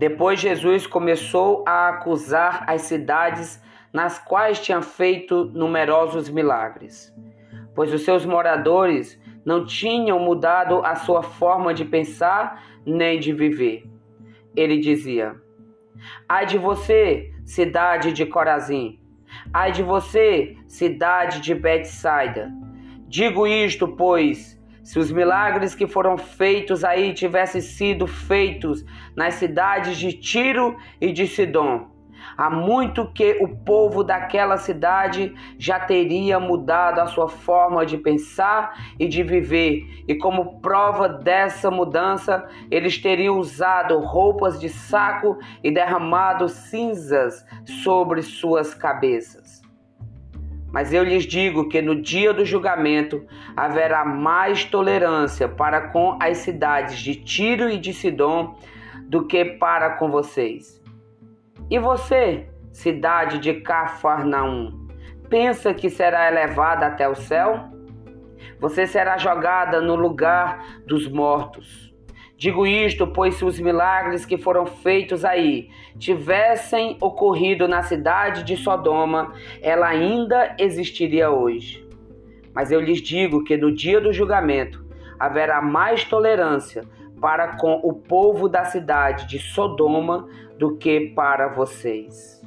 Depois Jesus começou a acusar as cidades nas quais tinha feito numerosos milagres, pois os seus moradores não tinham mudado a sua forma de pensar nem de viver. Ele dizia: Ai de você, cidade de Corazim! Ai de você, cidade de Betsaida! Digo isto, pois, se os milagres que foram feitos aí tivessem sido feitos nas cidades de Tiro e de Sidom, há muito que o povo daquela cidade já teria mudado a sua forma de pensar e de viver, e como prova dessa mudança, eles teriam usado roupas de saco e derramado cinzas sobre suas cabeças. Mas eu lhes digo que no dia do julgamento haverá mais tolerância para com as cidades de Tiro e de Sidom do que para com vocês. E você, cidade de Cafarnaum, pensa que será elevada até o céu? Você será jogada no lugar dos mortos. Digo isto, pois se os milagres que foram feitos aí tivessem ocorrido na cidade de Sodoma, ela ainda existiria hoje. Mas eu lhes digo que no dia do julgamento haverá mais tolerância para com o povo da cidade de Sodoma do que para vocês.